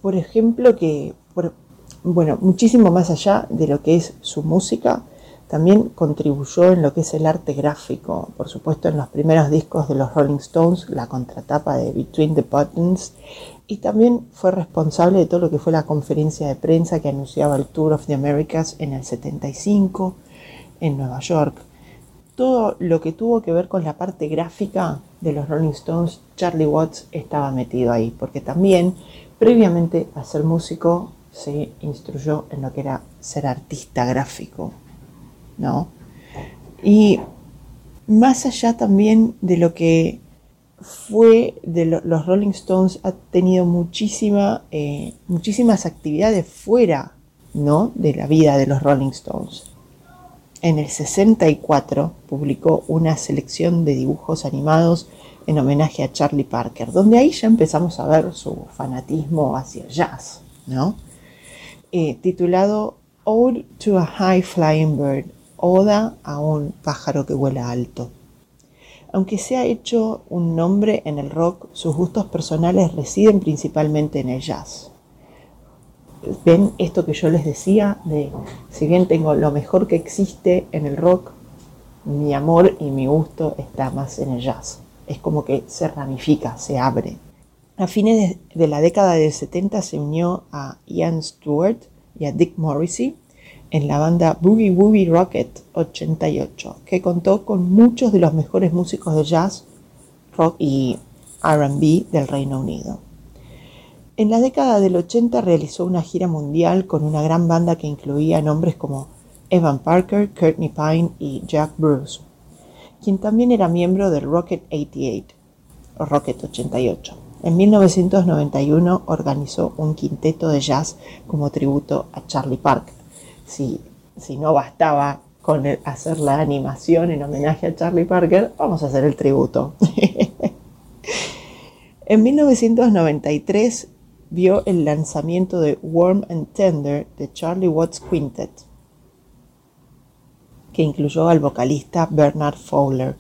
O: Por ejemplo, que, por- bueno, muchísimo más allá de lo que es su música, también contribuyó en lo que es el arte gráfico, por supuesto en los primeros discos de los Rolling Stones, la contratapa de Between the Buttons, y también fue responsable de todo lo que fue la conferencia de prensa que anunciaba el Tour of the Americas en el 75 en Nueva York. Todo lo que tuvo que ver con la parte gráfica de los Rolling Stones, Charlie Watts estaba metido ahí, porque también previamente a ser músico se instruyó en lo que era ser artista gráfico, ¿no? Y más allá también de lo que fue de lo- los Rolling Stones, ha tenido muchísima, eh, muchísimas actividades fuera, ¿no? De la vida de los Rolling Stones. En el 64 publicó una selección de dibujos animados en homenaje a Charlie Parker, donde ahí ya empezamos a ver su fanatismo hacia el jazz, ¿no? Eh, titulado Ode to a High Flying Bird, Oda a un pájaro que vuela alto. Aunque se ha hecho un nombre en el rock, sus gustos personales residen principalmente en el jazz. ¿Ven esto que yo les decía? De si bien tengo lo mejor que existe en el rock, mi amor y mi gusto está más en el jazz. Es como que se ramifica, se abre. A fines de, de la década del 70 se unió a Ian Stewart y a Dick Morrissey en la banda Boogie Woogie Rocket 88, que contó con muchos de los mejores músicos de jazz, rock y RB del Reino Unido. En la década del 80 realizó una gira mundial con una gran banda que incluía nombres como Evan Parker, Courtney Pine y Jack Bruce, quien también era miembro del Rocket 88 o Rocket 88. En 1991 organizó un quinteto de jazz como tributo a Charlie Parker. Si, si no bastaba con el- hacer la animación en homenaje a Charlie Parker, vamos a hacer el tributo. en 1993 vio el lanzamiento de Warm and Tender de Charlie Watts Quintet, que incluyó al vocalista Bernard Fowler.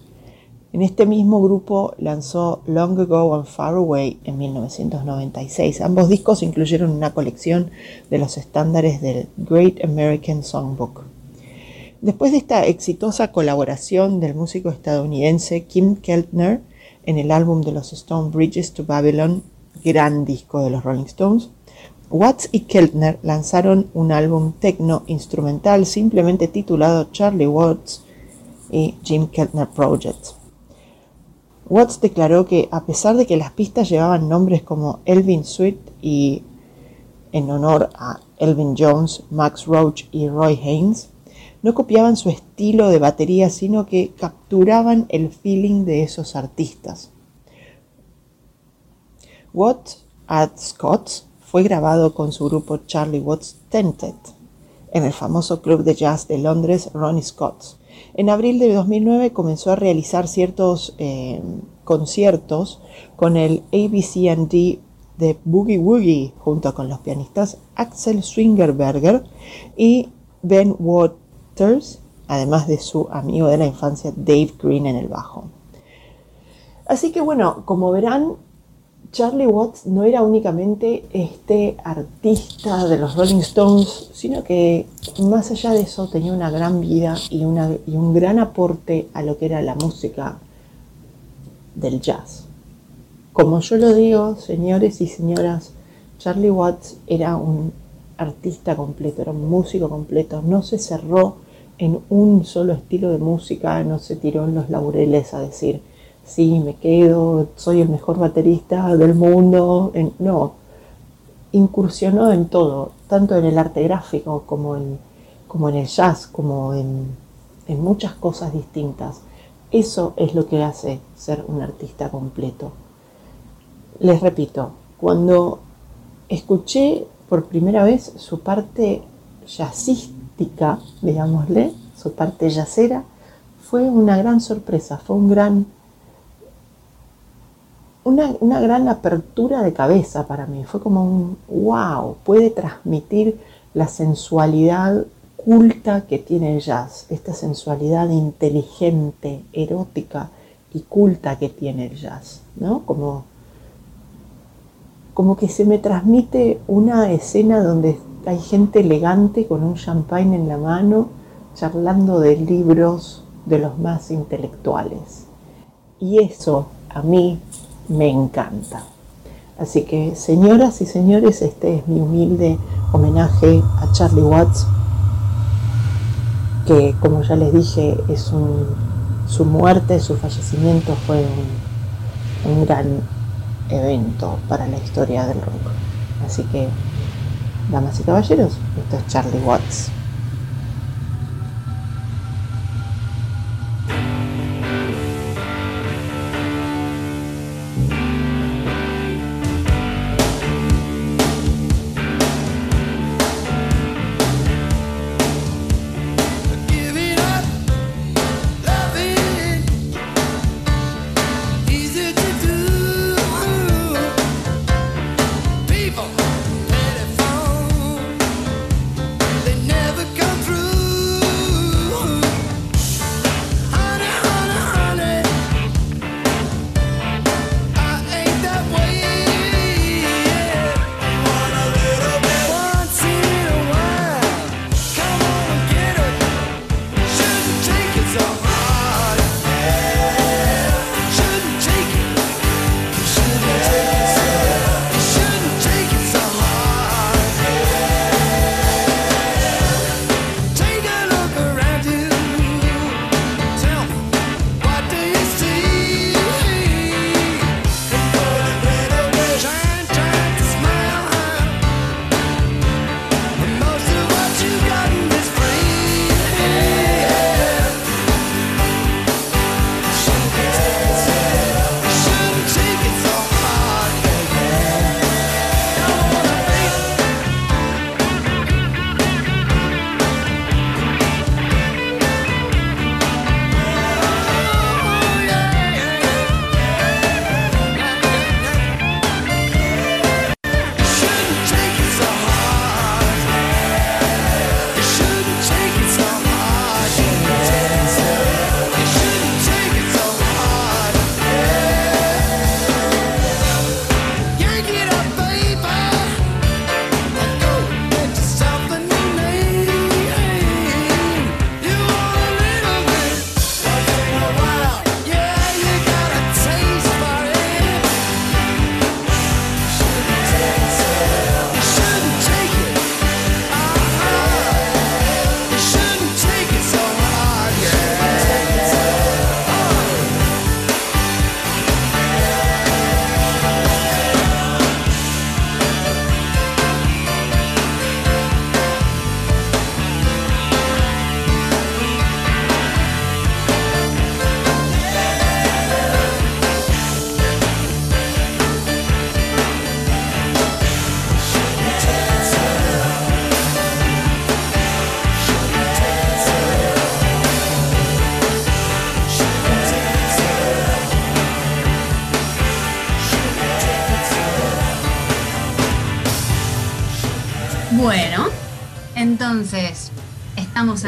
O: En este mismo grupo lanzó Long Ago and Far Away en 1996. Ambos discos incluyeron una colección de los estándares del Great American Songbook. Después de esta exitosa colaboración del músico estadounidense Kim Keltner en el álbum de los Stone Bridges to Babylon, gran disco de los Rolling Stones, Watts y Keltner lanzaron un álbum techno instrumental simplemente titulado Charlie Watts y Jim Keltner Project. Watts declaró que a pesar de que las pistas llevaban nombres como Elvin Sweet y en honor a Elvin Jones, Max Roach y Roy Haynes, no copiaban su estilo de batería, sino que capturaban el feeling de esos artistas. What at Scott's fue grabado con su grupo Charlie Watts Tented en el famoso club de jazz de Londres Ronnie Scott's. En abril de 2009 comenzó a realizar ciertos eh, conciertos con el ABCD de Boogie Woogie junto con los pianistas Axel Swingerberger y Ben Waters, además de su amigo de la infancia Dave Green en el bajo. Así que bueno, como verán, Charlie Watts no era únicamente este artista de los Rolling Stones, sino que más allá de eso tenía una gran vida y, una- y un gran aporte a lo que era la música del jazz. Como yo lo digo, señores y señoras, Charlie Watts era un artista completo, era un músico completo, no se cerró en un solo estilo de música, no se tiró en los laureles a decir, sí, me quedo, soy el mejor baterista del mundo. No, incursionó en todo, tanto en el arte gráfico como en, como en el jazz, como en, en muchas cosas distintas. Eso es lo que hace ser un artista completo. Les repito, cuando escuché por primera vez su parte jazzística, digámosle, su parte jazzera, fue una gran sorpresa, fue un gran, una, una gran apertura de cabeza para mí. Fue como un wow, puede transmitir la sensualidad culta que tiene el jazz, esta sensualidad inteligente, erótica y culta que tiene el jazz, ¿no? Como, como que se me transmite una escena donde hay gente elegante con un champagne en la mano, charlando de libros de los más intelectuales. Y eso a mí me encanta. Así que, señoras y señores, este es mi humilde homenaje a Charlie Watts, que como ya les dije, es un, su muerte, su fallecimiento fue un, un gran evento para la historia del rock. Así que, damas y caballeros, esto es Charlie Watts.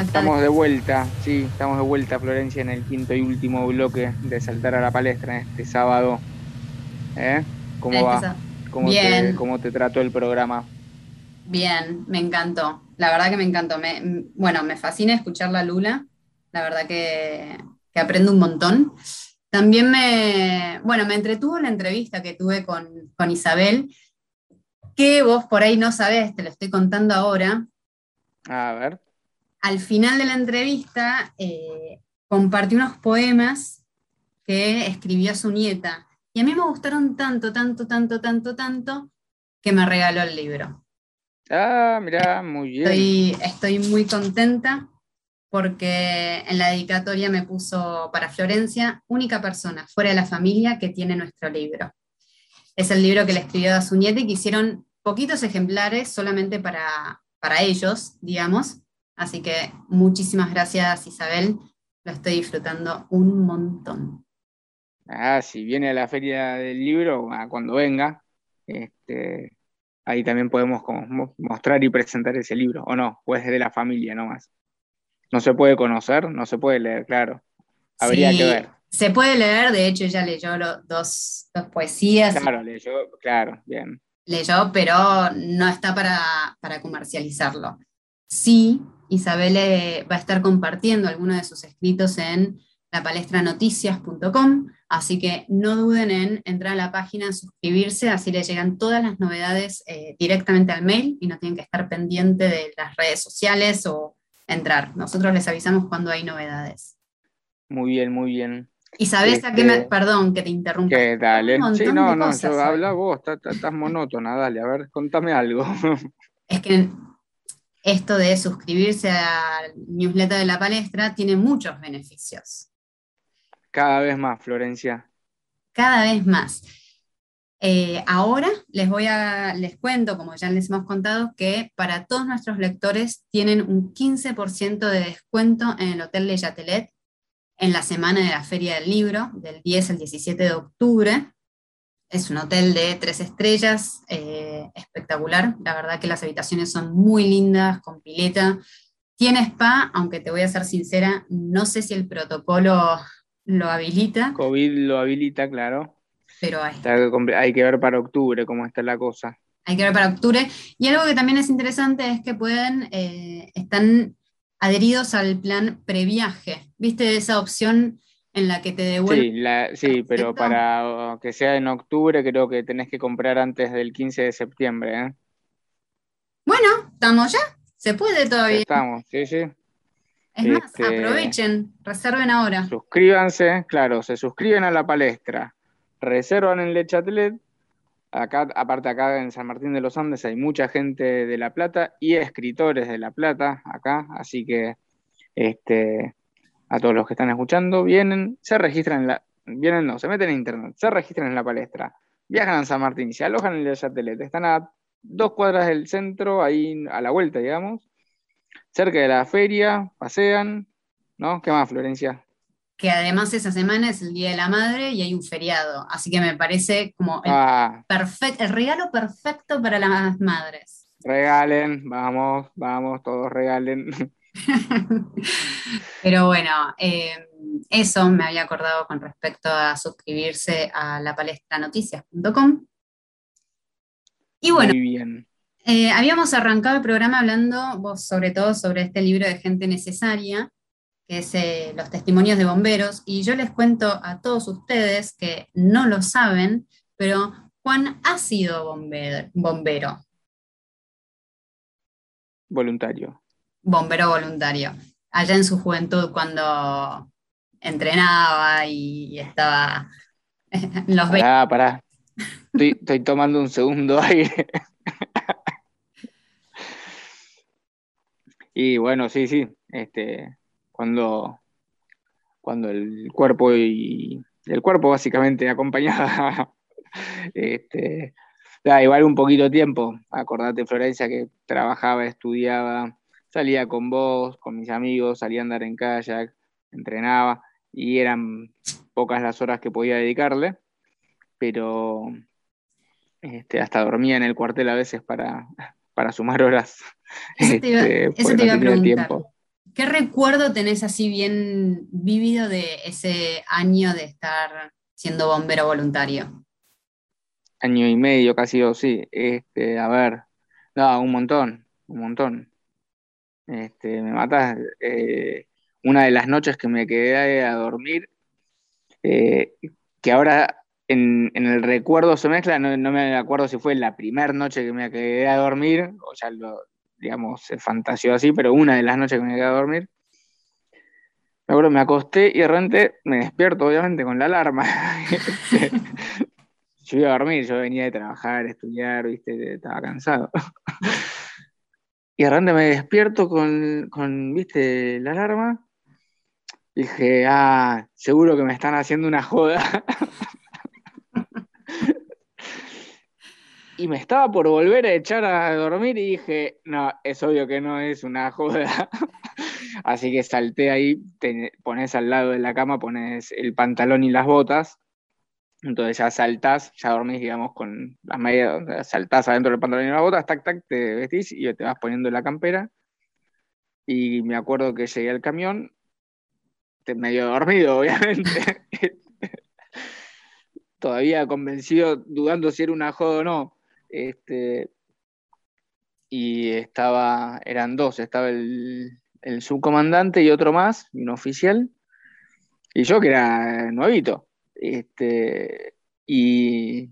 D: Estamos
E: de vuelta, sí, estamos de vuelta, Florencia, en el quinto y último bloque de Saltar a la Palestra en este sábado. ¿Eh? ¿Cómo
D: Este
E: va? ¿Cómo
D: Bien.
E: te, ¿Cómo te trató el programa?
D: Bien, me encantó. La verdad que me encantó. Me- bueno, me fascina escuchar la Lula. La verdad que, que aprendo un montón. También me, bueno, me entretuvo la entrevista que tuve con, con Isabel, que vos por ahí no sabés, te lo estoy contando ahora.
E: A ver.
D: Al final de la entrevista eh, compartió unos poemas que escribió a su nieta. Y a mí me gustaron tanto, tanto, tanto, tanto, tanto, que me regaló el libro.
E: Ah, mirá, muy bien.
D: Estoy, estoy muy contenta porque en la dedicatoria me puso para Florencia, única persona fuera de la familia que tiene nuestro libro. Es el libro que le escribió a su nieta y que hicieron poquitos ejemplares solamente para, para ellos, digamos. Así que muchísimas gracias Isabel, lo estoy disfrutando un montón.
E: Ah, si viene a la feria del libro, cuando venga, este, ahí también podemos como mostrar y presentar ese libro, o no, pues de la familia nomás. No se puede conocer, no se puede leer, claro. Habría
D: Sí,
E: que ver.
D: Se puede leer, de hecho ella leyó lo- dos, dos poesías,
E: Claro, leyó, claro, bien.
D: leyó, pero no está para, para comercializarlo. Sí, Isabel eh, va a estar compartiendo algunos de sus escritos en lapalestranoticias.com, así que no duden en entrar a la página, suscribirse, así les llegan todas las novedades eh, directamente al mail y no tienen que estar pendiente de las redes sociales o entrar. Nosotros les avisamos cuando hay novedades.
E: Muy bien, muy bien.
D: ¿Y sabes a qué me...
E: Este,
D: Perdón que te interrumpa.
E: ¿Qué, dale? Sí, no, no,
D: cosas
E: yo, habla vos, estás- estás monótona, dale, a ver, contame algo.
D: es que esto de suscribirse al newsletter de la palestra tiene muchos beneficios,
E: Cada vez más, Florencia.
D: cada vez más. Eh, ahora les voy a, les cuento, como ya les hemos contado, que para todos nuestros lectores tienen un 15% de descuento en el Hotel Le Chatelet en la semana de la Feria del Libro, del 10 al 17 de octubre. Es un hotel de tres estrellas, eh, espectacular. La verdad que las habitaciones son muy lindas, con pileta. Tiene spa, aunque te voy a ser sincera, no sé si el protocolo lo habilita,
E: COVID lo habilita, claro.
D: pero hay,
E: hay que ver para octubre cómo está la cosa.
D: hay que ver para octubre. Y algo que también es interesante es que pueden, eh, están adheridos al plan previaje. ¿Viste esa opción en la que te
E: Sí,
D: devuelven?
E: la- sí, pero para que sea en octubre creo que tenés que comprar antes del 15 de septiembre, ¿eh?
D: Bueno, ¿estamos ya? Se puede todavía.
E: Estamos, sí, sí.
D: Es más,
E: Este,
D: aprovechen, reserven ahora.
E: Suscríbanse, claro, se suscriben a la palestra, reservan en Le Chatelet. Acá, aparte acá en San Martín de los Andes hay mucha gente de La Plata y escritores de La Plata acá, así que este, a todos los que están escuchando, vienen, se registran en la, vienen no, se meten en internet, se registran en la palestra, viajan a San Martín, se alojan en Le Chatelet, están a dos cuadras del centro, ahí a la vuelta, digamos, cerca de la feria, pasean, ¿no? ¿Qué más, Florencia?
D: Que además esa semana es el Día de la Madre y hay un feriado. Así que me parece como el,
E: Ah,
D: perfect- el regalo perfecto para las madres.
E: regalen, vamos, vamos, todos regalen.
D: Pero bueno, eh, eso me había acordado con respecto a suscribirse a lapalestranoticias.com. Y bueno,
E: Muy bien.
D: Eh, habíamos arrancado el programa hablando vos, sobre todo sobre este libro de Gente Necesaria, que es eh, Los Testimonios de Bomberos, y yo les cuento a todos ustedes que no lo saben, pero Juan ha sido bombero,
E: Voluntario.
D: Bombero voluntario, allá en su juventud cuando entrenaba y estaba en los 20.
E: Pará, pará. Estoy, estoy tomando un segundo aire. Y bueno, sí, sí. Este, cuando, cuando el cuerpo y el cuerpo básicamente acompañaba este, da igual un poquito de tiempo. Acordate, Florencia, que trabajaba, estudiaba, salía con vos, con mis amigos, salía a andar en kayak, entrenaba, y eran pocas las horas que podía dedicarle, pero este, hasta dormía en el cuartel a veces para, para sumar horas.
D: Eso te iba,
E: este,
D: eso
E: no
D: a preguntar.
E: tiempo.
D: ¿Qué recuerdo tenés así bien vívido de ese año de estar siendo bombero voluntario?
E: Año y medio, casi dos, sí. Este, a ver, no, un montón, un montón. Este, me matas. eh, una de las noches que me quedé a dormir, eh, que ahora en, el recuerdo se mezcla, no, no me acuerdo si fue la primera noche que me quedé a dormir, o ya lo, digamos, se fantaseó así, pero una de las noches que me quedé a dormir, me acuerdo, me acosté y de repente me despierto, obviamente, con la alarma. yo iba a dormir, yo venía de trabajar, estudiar, viste, estaba cansado. Y de me despierto con, viste, la alarma. Dije, ah, seguro que me están haciendo una joda. y me estaba por volver a echar a dormir y dije, no, es obvio que no es una joda. Así que salté ahí, pones al lado de la cama, pones el pantalón y las botas. Entonces ya saltás, ya dormís, digamos, con las medias, saltás adentro del pantalón y las botas, tac, tac, te vestís y te vas poniendo la campera. Y me acuerdo que llegué al camión, medio dormido, obviamente. Todavía convencido, dudando si era una joda o no. Este, y estaba, eran dos, estaba el, el subcomandante y otro más, un oficial, y yo que era nuevito. Este, y,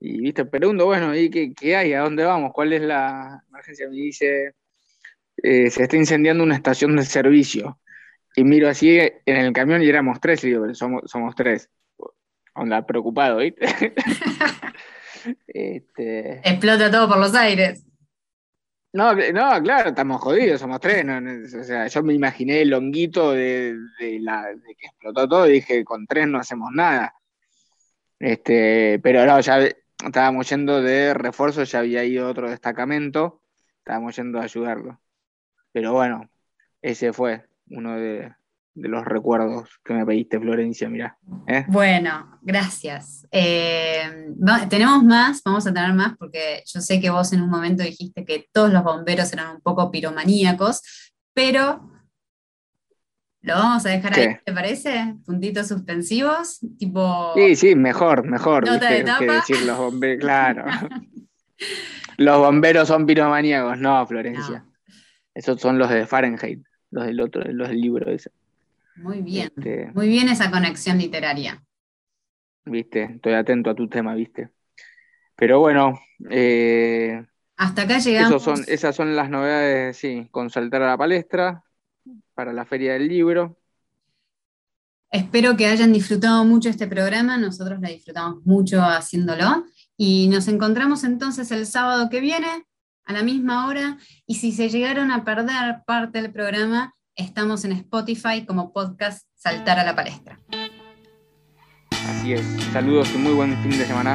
E: y viste, pregunto, bueno, ¿y qué, qué hay? ¿A dónde vamos? ¿Cuál es la emergencia? Me dice, eh, se está incendiando una estación de servicio. Y miro así en el camión y éramos tres, y digo, somos, somos tres. Onda, preocupado, ¿viste? este,
D: Explota todo por los aires.
E: No, no, claro, estamos jodidos, somos tres. o sea, yo me imaginé el honguito de, de la, que explotó todo y dije, con tres no hacemos nada. Este, pero no, ya estábamos yendo de refuerzo, ya había ido otro destacamento, estábamos yendo a ayudarlo. Pero bueno, ese fue uno de, de los recuerdos que me pediste, Florencia, mirá. ¿eh?
D: Bueno, gracias. Eh, tenemos más, vamos a tener más, porque yo sé que vos en un momento dijiste que todos los bomberos eran un poco piromaníacos, pero lo vamos a dejar ahí,
E: ¿Qué?
D: ¿te parece? Puntitos suspensivos, tipo...
E: Sí, sí, mejor, mejor,
D: Nota
E: que decir los bomberos, claro. Los bomberos son piromaníacos, no, Florencia. Esos son los de Fahrenheit, los del otro, los del libro ese.
D: Muy bien,
E: Este,
D: muy bien esa conexión literaria.
E: viste, estoy atento a tu tema, viste. Pero bueno, eh,
D: Hasta acá llegamos.
E: son, esas son las novedades, sí, con saltar a la palestra para la Feria del Libro.
D: Espero que hayan disfrutado mucho este programa, nosotros la disfrutamos mucho haciéndolo y nos encontramos entonces el sábado que viene a la misma hora y si se llegaron a perder parte del programa, Estamos en Spotify como podcast Saltar a la Palestra.
E: Así es. Saludos y muy buen fin de semana.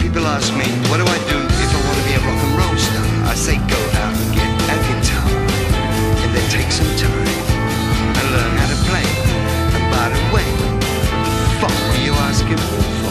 P: People ask me, what do I do if I want to be a rock and roll star? I say go out and get a guitar and then take some time and learn how to play. And by the way, fuck were you asking for?